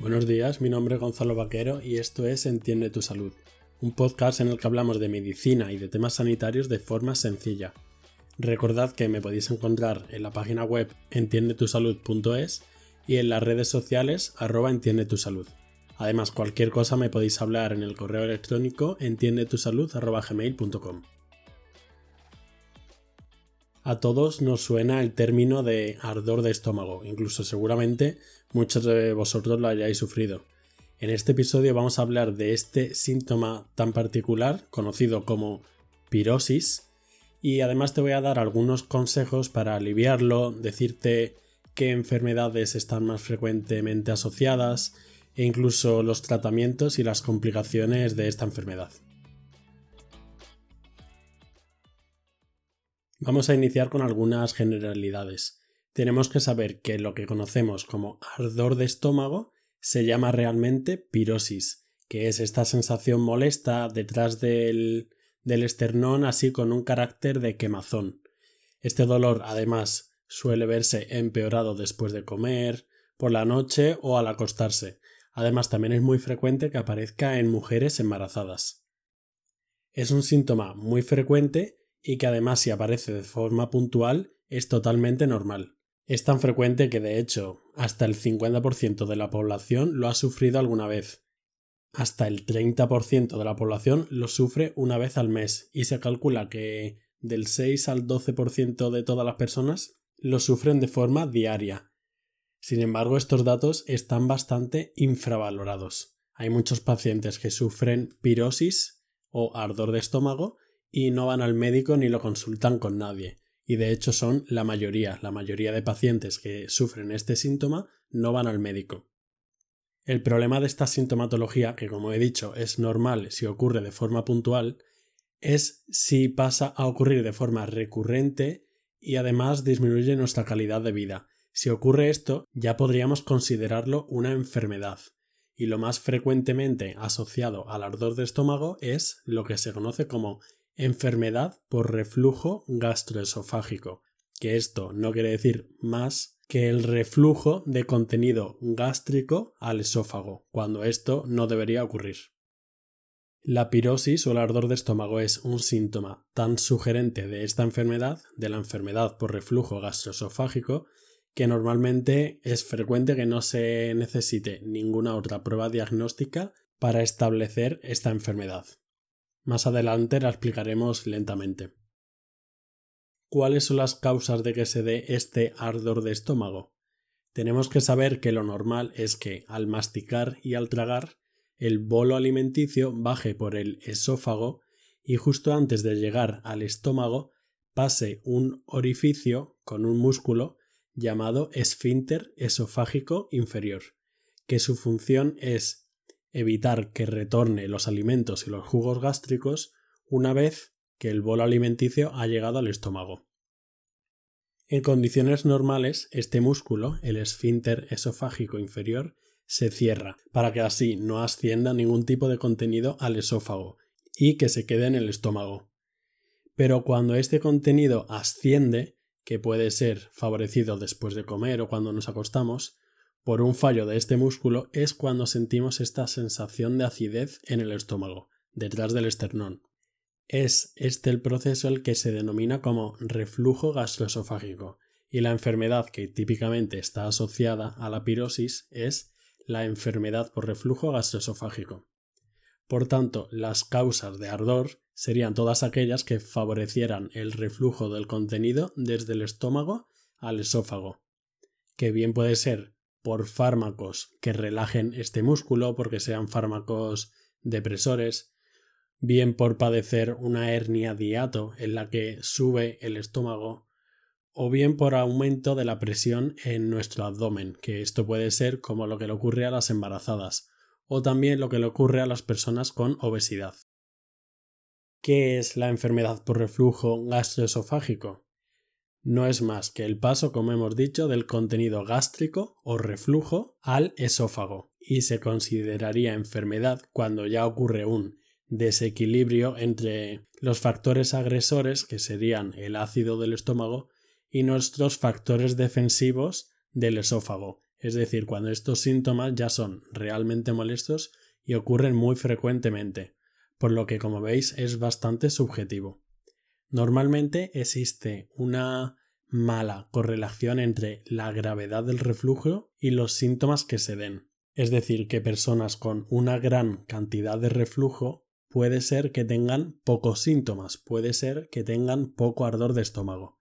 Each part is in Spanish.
Buenos días, mi nombre es Gonzalo Vaquero y esto es Entiende tu Salud, un podcast en el que hablamos de medicina y de temas sanitarios de forma sencilla. Recordad que me podéis encontrar en la página web entiendetusalud.es y en las redes sociales arroba entiende tu salud. Además, cualquier cosa me podéis hablar en el correo electrónico entiendetusalud.gmail.com. A todos nos suena el término de ardor de estómago, incluso seguramente muchos de vosotros lo hayáis sufrido. En este episodio vamos a hablar de este síntoma tan particular, conocido como pirosis, y además te voy a dar algunos consejos para aliviarlo, decirte qué enfermedades están más frecuentemente asociadas e incluso los tratamientos y las complicaciones de esta enfermedad. Vamos a iniciar con algunas generalidades. Tenemos que saber que lo que conocemos como ardor de estómago se llama realmente pirosis, que es esta sensación molesta detrás del, del esternón así con un carácter de quemazón. Este dolor además suele verse empeorado después de comer, por la noche o al acostarse. Además también es muy frecuente que aparezca en mujeres embarazadas. Es un síntoma muy frecuente y que además si aparece de forma puntual es totalmente normal. Es tan frecuente que de hecho hasta el 50% de la población lo ha sufrido alguna vez. Hasta el 30% de la población lo sufre una vez al mes y se calcula que del 6 al 12% de todas las personas lo sufren de forma diaria. Sin embargo, estos datos están bastante infravalorados. Hay muchos pacientes que sufren pirosis o ardor de estómago y no van al médico ni lo consultan con nadie. Y de hecho son la mayoría, la mayoría de pacientes que sufren este síntoma no van al médico. El problema de esta sintomatología, que como he dicho es normal si ocurre de forma puntual, es si pasa a ocurrir de forma recurrente y además disminuye nuestra calidad de vida. Si ocurre esto, ya podríamos considerarlo una enfermedad, y lo más frecuentemente asociado al ardor de estómago es lo que se conoce como enfermedad por reflujo gastroesofágico, que esto no quiere decir más que el reflujo de contenido gástrico al esófago, cuando esto no debería ocurrir. La pirosis o el ardor de estómago es un síntoma tan sugerente de esta enfermedad, de la enfermedad por reflujo gastroesofágico, que normalmente es frecuente que no se necesite ninguna otra prueba diagnóstica para establecer esta enfermedad. Más adelante la explicaremos lentamente. ¿Cuáles son las causas de que se dé este ardor de estómago? Tenemos que saber que lo normal es que al masticar y al tragar el bolo alimenticio baje por el esófago y justo antes de llegar al estómago pase un orificio con un músculo llamado esfínter esofágico inferior, que su función es evitar que retorne los alimentos y los jugos gástricos una vez que el bolo alimenticio ha llegado al estómago. En condiciones normales, este músculo, el esfínter esofágico inferior, se cierra para que así no ascienda ningún tipo de contenido al esófago y que se quede en el estómago. Pero cuando este contenido asciende, que puede ser favorecido después de comer o cuando nos acostamos, por un fallo de este músculo es cuando sentimos esta sensación de acidez en el estómago, detrás del esternón. Es este el proceso el que se denomina como reflujo gastroesofágico, y la enfermedad que típicamente está asociada a la pirosis es la enfermedad por reflujo gastroesofágico. Por tanto, las causas de ardor serían todas aquellas que favorecieran el reflujo del contenido desde el estómago al esófago, que bien puede ser por fármacos que relajen este músculo, porque sean fármacos depresores, bien por padecer una hernia diato en la que sube el estómago, o bien por aumento de la presión en nuestro abdomen, que esto puede ser como lo que le ocurre a las embarazadas, o también lo que le ocurre a las personas con obesidad. ¿Qué es la enfermedad por reflujo gastroesofágico? No es más que el paso, como hemos dicho, del contenido gástrico o reflujo al esófago y se consideraría enfermedad cuando ya ocurre un desequilibrio entre los factores agresores, que serían el ácido del estómago, y nuestros factores defensivos del esófago, es decir, cuando estos síntomas ya son realmente molestos y ocurren muy frecuentemente, por lo que como veis es bastante subjetivo. Normalmente existe una mala correlación entre la gravedad del reflujo y los síntomas que se den. Es decir, que personas con una gran cantidad de reflujo puede ser que tengan pocos síntomas, puede ser que tengan poco ardor de estómago.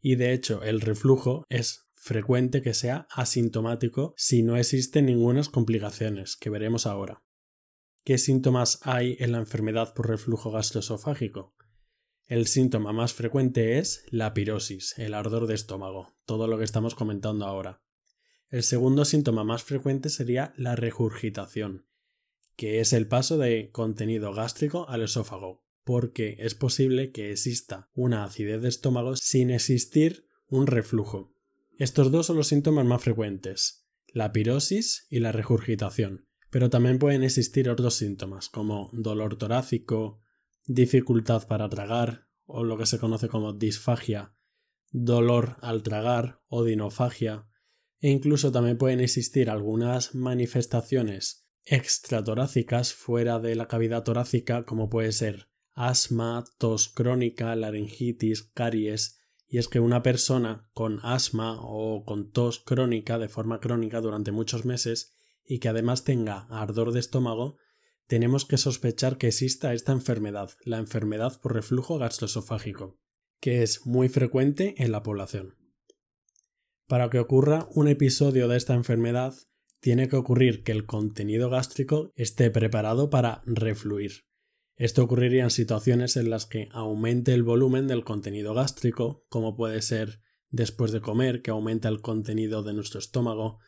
Y de hecho, el reflujo es frecuente que sea asintomático si no existen ninguna complicaciones, que veremos ahora. ¿Qué síntomas hay en la enfermedad por reflujo gastroesofágico? El síntoma más frecuente es la pirosis, el ardor de estómago, todo lo que estamos comentando ahora. El segundo síntoma más frecuente sería la regurgitación, que es el paso de contenido gástrico al esófago, porque es posible que exista una acidez de estómago sin existir un reflujo. Estos dos son los síntomas más frecuentes, la pirosis y la regurgitación, pero también pueden existir otros síntomas como dolor torácico, dificultad para tragar o lo que se conoce como disfagia, dolor al tragar o dinofagia, e incluso también pueden existir algunas manifestaciones extratorácicas fuera de la cavidad torácica como puede ser asma, tos crónica, laringitis, caries, y es que una persona con asma o con tos crónica de forma crónica durante muchos meses y que además tenga ardor de estómago tenemos que sospechar que exista esta enfermedad, la enfermedad por reflujo gastroesofágico, que es muy frecuente en la población. Para que ocurra un episodio de esta enfermedad, tiene que ocurrir que el contenido gástrico esté preparado para refluir. Esto ocurriría en situaciones en las que aumente el volumen del contenido gástrico, como puede ser después de comer, que aumenta el contenido de nuestro estómago,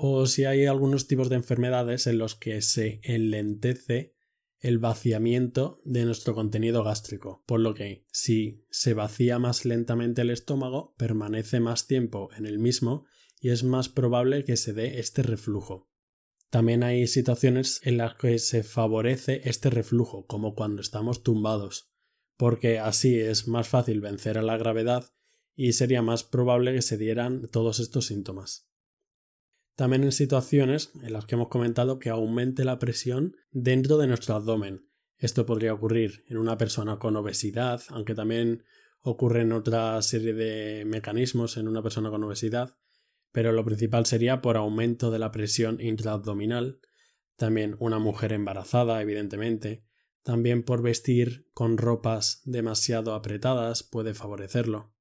o si hay algunos tipos de enfermedades en los que se enlentece el vaciamiento de nuestro contenido gástrico, por lo que si se vacía más lentamente el estómago, permanece más tiempo en el mismo y es más probable que se dé este reflujo. También hay situaciones en las que se favorece este reflujo, como cuando estamos tumbados, porque así es más fácil vencer a la gravedad y sería más probable que se dieran todos estos síntomas. También en situaciones en las que hemos comentado que aumente la presión dentro de nuestro abdomen. Esto podría ocurrir en una persona con obesidad, aunque también ocurre en otra serie de mecanismos en una persona con obesidad, pero lo principal sería por aumento de la presión intraabdominal, también una mujer embarazada, evidentemente, también por vestir con ropas demasiado apretadas puede favorecerlo.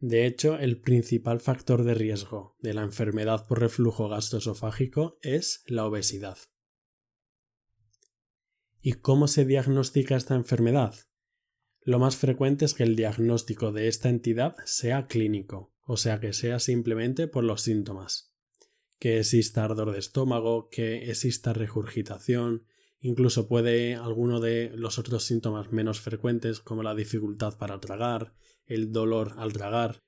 De hecho, el principal factor de riesgo de la enfermedad por reflujo gastroesofágico es la obesidad. ¿Y cómo se diagnostica esta enfermedad? Lo más frecuente es que el diagnóstico de esta entidad sea clínico, o sea que sea simplemente por los síntomas. Que exista ardor de estómago, que exista regurgitación, incluso puede alguno de los otros síntomas menos frecuentes como la dificultad para tragar, el dolor al tragar,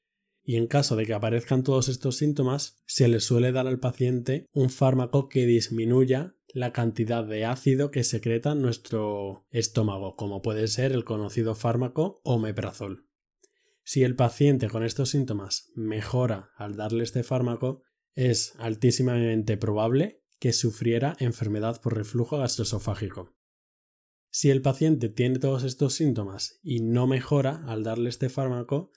y en caso de que aparezcan todos estos síntomas, se le suele dar al paciente un fármaco que disminuya la cantidad de ácido que secreta nuestro estómago, como puede ser el conocido fármaco omeprazol. Si el paciente con estos síntomas mejora al darle este fármaco, es altísimamente probable que sufriera enfermedad por reflujo gastroesofágico. Si el paciente tiene todos estos síntomas y no mejora al darle este fármaco,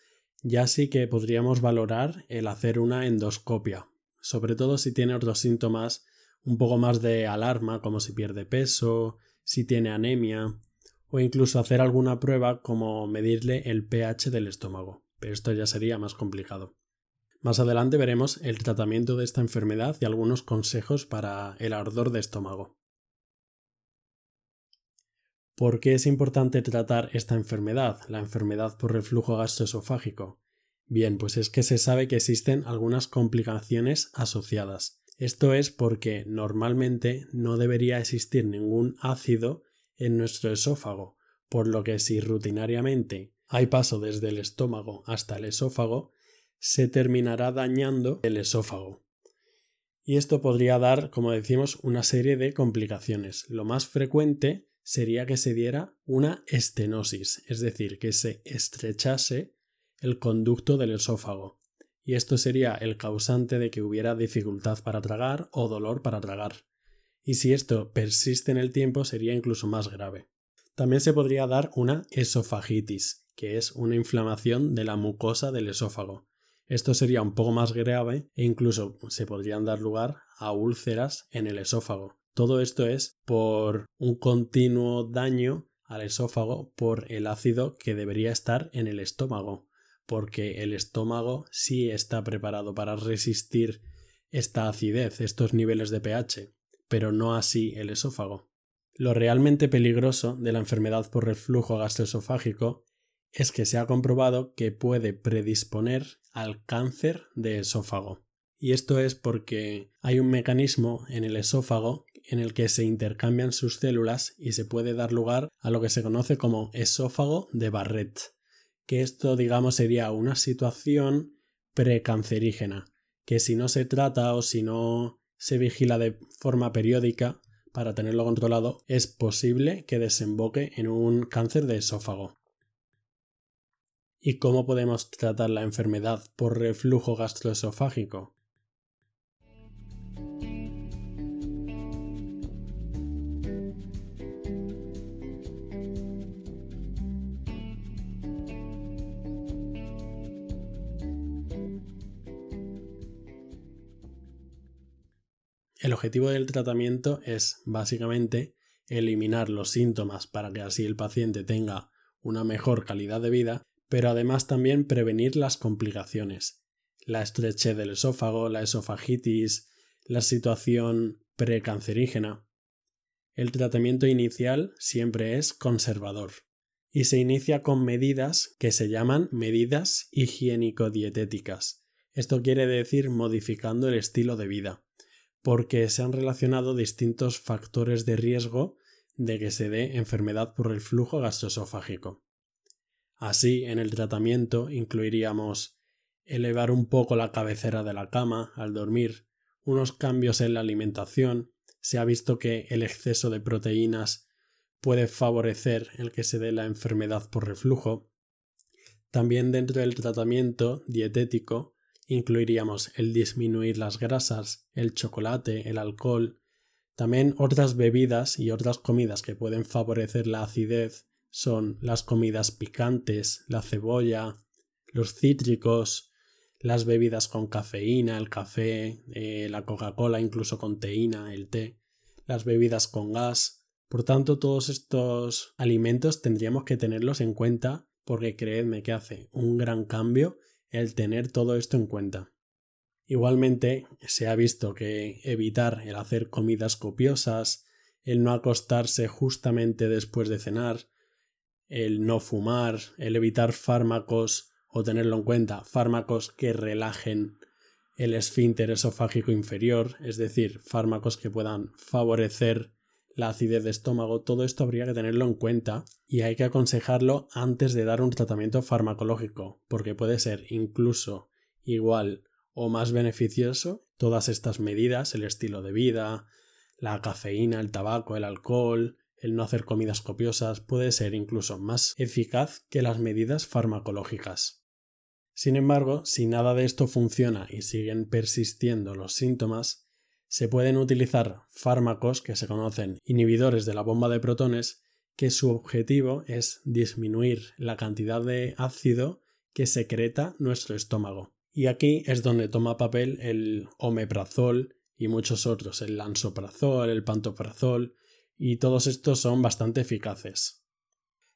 ya sí que podríamos valorar el hacer una endoscopia, sobre todo si tiene otros síntomas un poco más de alarma, como si pierde peso, si tiene anemia, o incluso hacer alguna prueba como medirle el pH del estómago, pero esto ya sería más complicado. Más adelante veremos el tratamiento de esta enfermedad y algunos consejos para el ardor de estómago. ¿Por qué es importante tratar esta enfermedad, la enfermedad por reflujo gastroesofágico? Bien, pues es que se sabe que existen algunas complicaciones asociadas. Esto es porque normalmente no debería existir ningún ácido en nuestro esófago, por lo que si rutinariamente hay paso desde el estómago hasta el esófago, se terminará dañando el esófago. Y esto podría dar, como decimos, una serie de complicaciones. Lo más frecuente sería que se diera una estenosis, es decir, que se estrechase el conducto del esófago. y esto sería el causante de que hubiera dificultad para tragar o dolor para tragar. Y si esto persiste en el tiempo sería incluso más grave. También se podría dar una esofagitis, que es una inflamación de la mucosa del esófago. Esto sería un poco más grave e incluso se podrían dar lugar a úlceras en el esófago. Todo esto es por un continuo daño al esófago por el ácido que debería estar en el estómago porque el estómago sí está preparado para resistir esta acidez, estos niveles de pH, pero no así el esófago. Lo realmente peligroso de la enfermedad por reflujo gastroesofágico es que se ha comprobado que puede predisponer al cáncer de esófago. Y esto es porque hay un mecanismo en el esófago en el que se intercambian sus células y se puede dar lugar a lo que se conoce como esófago de Barrett que esto, digamos, sería una situación precancerígena, que si no se trata o si no se vigila de forma periódica para tenerlo controlado, es posible que desemboque en un cáncer de esófago. ¿Y cómo podemos tratar la enfermedad por reflujo gastroesofágico? El objetivo del tratamiento es básicamente eliminar los síntomas para que así el paciente tenga una mejor calidad de vida, pero además también prevenir las complicaciones, la estrechez del esófago, la esofagitis, la situación precancerígena. El tratamiento inicial siempre es conservador y se inicia con medidas que se llaman medidas higiénico-dietéticas. Esto quiere decir modificando el estilo de vida porque se han relacionado distintos factores de riesgo de que se dé enfermedad por el flujo gastroesofágico. Así, en el tratamiento incluiríamos elevar un poco la cabecera de la cama al dormir, unos cambios en la alimentación, se ha visto que el exceso de proteínas puede favorecer el que se dé la enfermedad por reflujo. También dentro del tratamiento dietético incluiríamos el disminuir las grasas, el chocolate, el alcohol, también otras bebidas y otras comidas que pueden favorecer la acidez son las comidas picantes, la cebolla, los cítricos, las bebidas con cafeína, el café, eh, la Coca-Cola, incluso con teína, el té, las bebidas con gas. Por tanto, todos estos alimentos tendríamos que tenerlos en cuenta porque creedme que hace un gran cambio el tener todo esto en cuenta. Igualmente, se ha visto que evitar el hacer comidas copiosas, el no acostarse justamente después de cenar, el no fumar, el evitar fármacos o tenerlo en cuenta, fármacos que relajen el esfínter esofágico inferior, es decir, fármacos que puedan favorecer la acidez de estómago, todo esto habría que tenerlo en cuenta y hay que aconsejarlo antes de dar un tratamiento farmacológico, porque puede ser incluso igual o más beneficioso todas estas medidas, el estilo de vida, la cafeína, el tabaco, el alcohol, el no hacer comidas copiosas, puede ser incluso más eficaz que las medidas farmacológicas. Sin embargo, si nada de esto funciona y siguen persistiendo los síntomas, se pueden utilizar fármacos que se conocen inhibidores de la bomba de protones que su objetivo es disminuir la cantidad de ácido que secreta nuestro estómago. Y aquí es donde toma papel el omeprazol y muchos otros, el lansoprazol, el pantoprazol, y todos estos son bastante eficaces.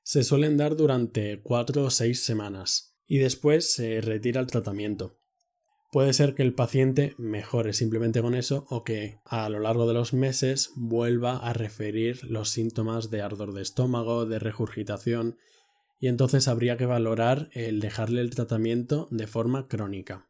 Se suelen dar durante 4 o 6 semanas y después se retira el tratamiento. Puede ser que el paciente mejore simplemente con eso o que a lo largo de los meses vuelva a referir los síntomas de ardor de estómago, de regurgitación, y entonces habría que valorar el dejarle el tratamiento de forma crónica.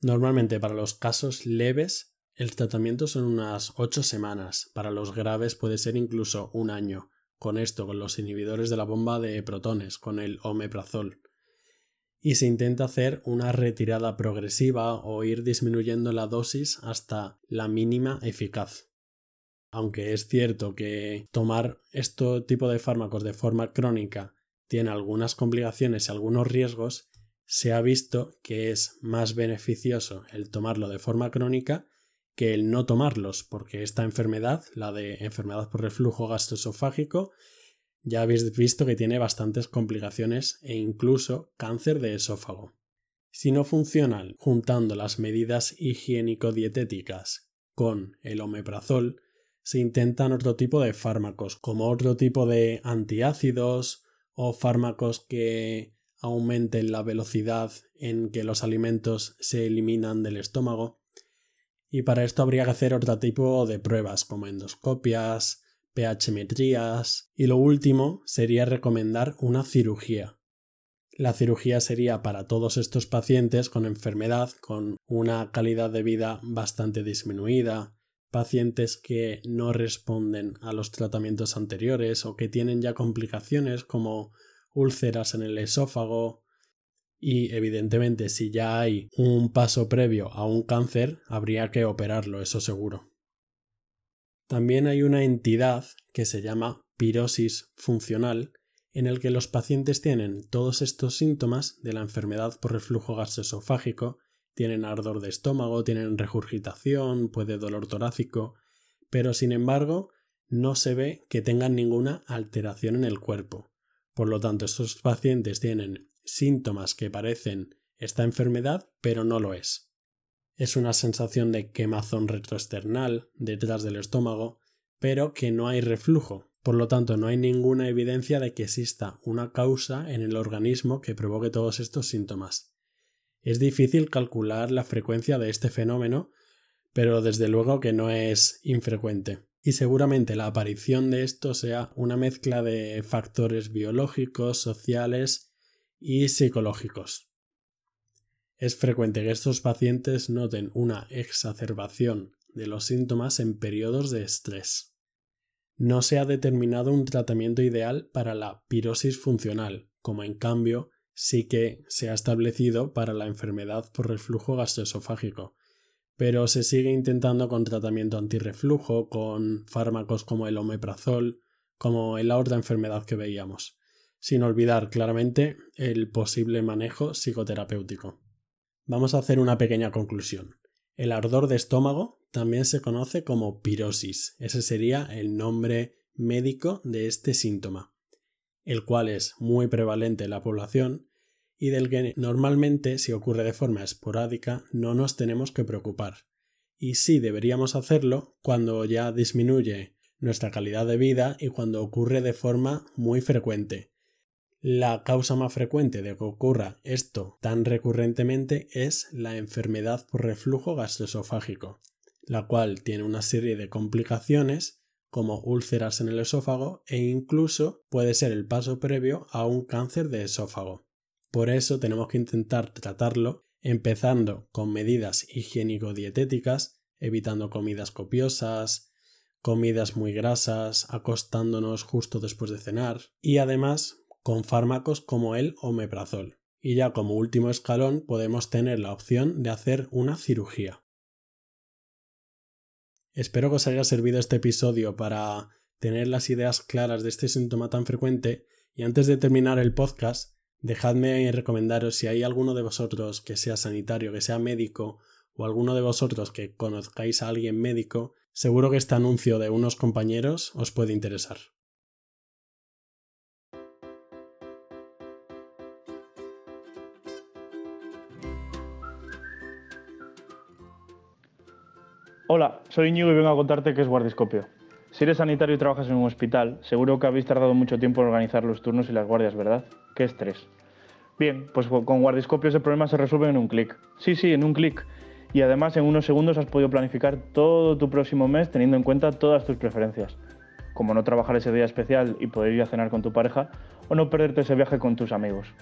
Normalmente para los casos leves el tratamiento son unas 8 semanas, para los graves puede ser incluso un año, con esto, con los inhibidores de la bomba de protones, con el omeprazol y se intenta hacer una retirada progresiva o ir disminuyendo la dosis hasta la mínima eficaz. Aunque es cierto que tomar este tipo de fármacos de forma crónica tiene algunas complicaciones y algunos riesgos, se ha visto que es más beneficioso el tomarlo de forma crónica que el no tomarlos, porque esta enfermedad, la de enfermedad por reflujo gastroesofágico, ya habéis visto que tiene bastantes complicaciones e incluso cáncer de esófago. Si no funcionan juntando las medidas higiénico-dietéticas con el omeprazol, se intentan otro tipo de fármacos, como otro tipo de antiácidos o fármacos que aumenten la velocidad en que los alimentos se eliminan del estómago. Y para esto habría que hacer otro tipo de pruebas, como endoscopias, pH-metrías y lo último sería recomendar una cirugía. La cirugía sería para todos estos pacientes con enfermedad, con una calidad de vida bastante disminuida, pacientes que no responden a los tratamientos anteriores o que tienen ya complicaciones como úlceras en el esófago y evidentemente si ya hay un paso previo a un cáncer habría que operarlo, eso seguro. También hay una entidad que se llama pirosis funcional, en el que los pacientes tienen todos estos síntomas de la enfermedad por reflujo gastroesofágico, tienen ardor de estómago, tienen regurgitación, puede dolor torácico, pero sin embargo no se ve que tengan ninguna alteración en el cuerpo. Por lo tanto, estos pacientes tienen síntomas que parecen esta enfermedad, pero no lo es es una sensación de quemazón retroesternal detrás del estómago, pero que no hay reflujo. Por lo tanto, no hay ninguna evidencia de que exista una causa en el organismo que provoque todos estos síntomas. Es difícil calcular la frecuencia de este fenómeno, pero desde luego que no es infrecuente. Y seguramente la aparición de esto sea una mezcla de factores biológicos, sociales y psicológicos. Es frecuente que estos pacientes noten una exacerbación de los síntomas en periodos de estrés. No se ha determinado un tratamiento ideal para la pirosis funcional, como en cambio sí que se ha establecido para la enfermedad por reflujo gastroesofágico, pero se sigue intentando con tratamiento antirreflujo, con fármacos como el omeprazol, como en la otra enfermedad que veíamos, sin olvidar claramente el posible manejo psicoterapéutico. Vamos a hacer una pequeña conclusión. El ardor de estómago también se conoce como pirosis. Ese sería el nombre médico de este síntoma, el cual es muy prevalente en la población y del que normalmente, si ocurre de forma esporádica, no nos tenemos que preocupar. Y sí deberíamos hacerlo cuando ya disminuye nuestra calidad de vida y cuando ocurre de forma muy frecuente, la causa más frecuente de que ocurra esto tan recurrentemente es la enfermedad por reflujo gastroesofágico, la cual tiene una serie de complicaciones como úlceras en el esófago e incluso puede ser el paso previo a un cáncer de esófago. Por eso tenemos que intentar tratarlo empezando con medidas higiénico-dietéticas, evitando comidas copiosas, comidas muy grasas, acostándonos justo después de cenar y además con fármacos como el omeprazol. Y ya como último escalón podemos tener la opción de hacer una cirugía. Espero que os haya servido este episodio para tener las ideas claras de este síntoma tan frecuente y antes de terminar el podcast, dejadme recomendaros si hay alguno de vosotros que sea sanitario, que sea médico o alguno de vosotros que conozcáis a alguien médico, seguro que este anuncio de unos compañeros os puede interesar. Hola, soy Íñigo y vengo a contarte qué es guardiscopio. Si eres sanitario y trabajas en un hospital, seguro que habéis tardado mucho tiempo en organizar los turnos y las guardias, ¿verdad? Qué estrés. Bien, pues con guardiscopio ese problema se resuelve en un clic. Sí, sí, en un clic. Y además en unos segundos has podido planificar todo tu próximo mes teniendo en cuenta todas tus preferencias. Como no trabajar ese día especial y poder ir a cenar con tu pareja o no perderte ese viaje con tus amigos.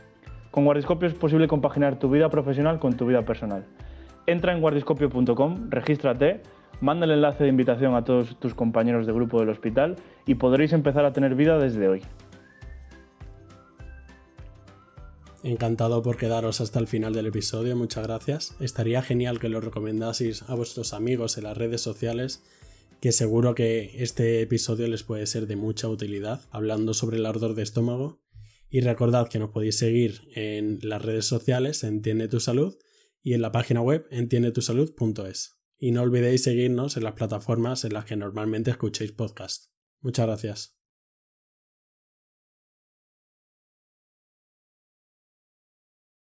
Con Guardiscopio es posible compaginar tu vida profesional con tu vida personal. Entra en guardiscopio.com, regístrate, manda el enlace de invitación a todos tus compañeros de grupo del hospital y podréis empezar a tener vida desde hoy. Encantado por quedaros hasta el final del episodio, muchas gracias. Estaría genial que lo recomendaseis a vuestros amigos en las redes sociales, que seguro que este episodio les puede ser de mucha utilidad, hablando sobre el ardor de estómago Y recordad que nos podéis seguir en las redes sociales Entiende tu Salud y en la página web entiendetusalud.es. Y no olvidéis seguirnos en las plataformas en las que normalmente escuchéis podcast. Muchas gracias.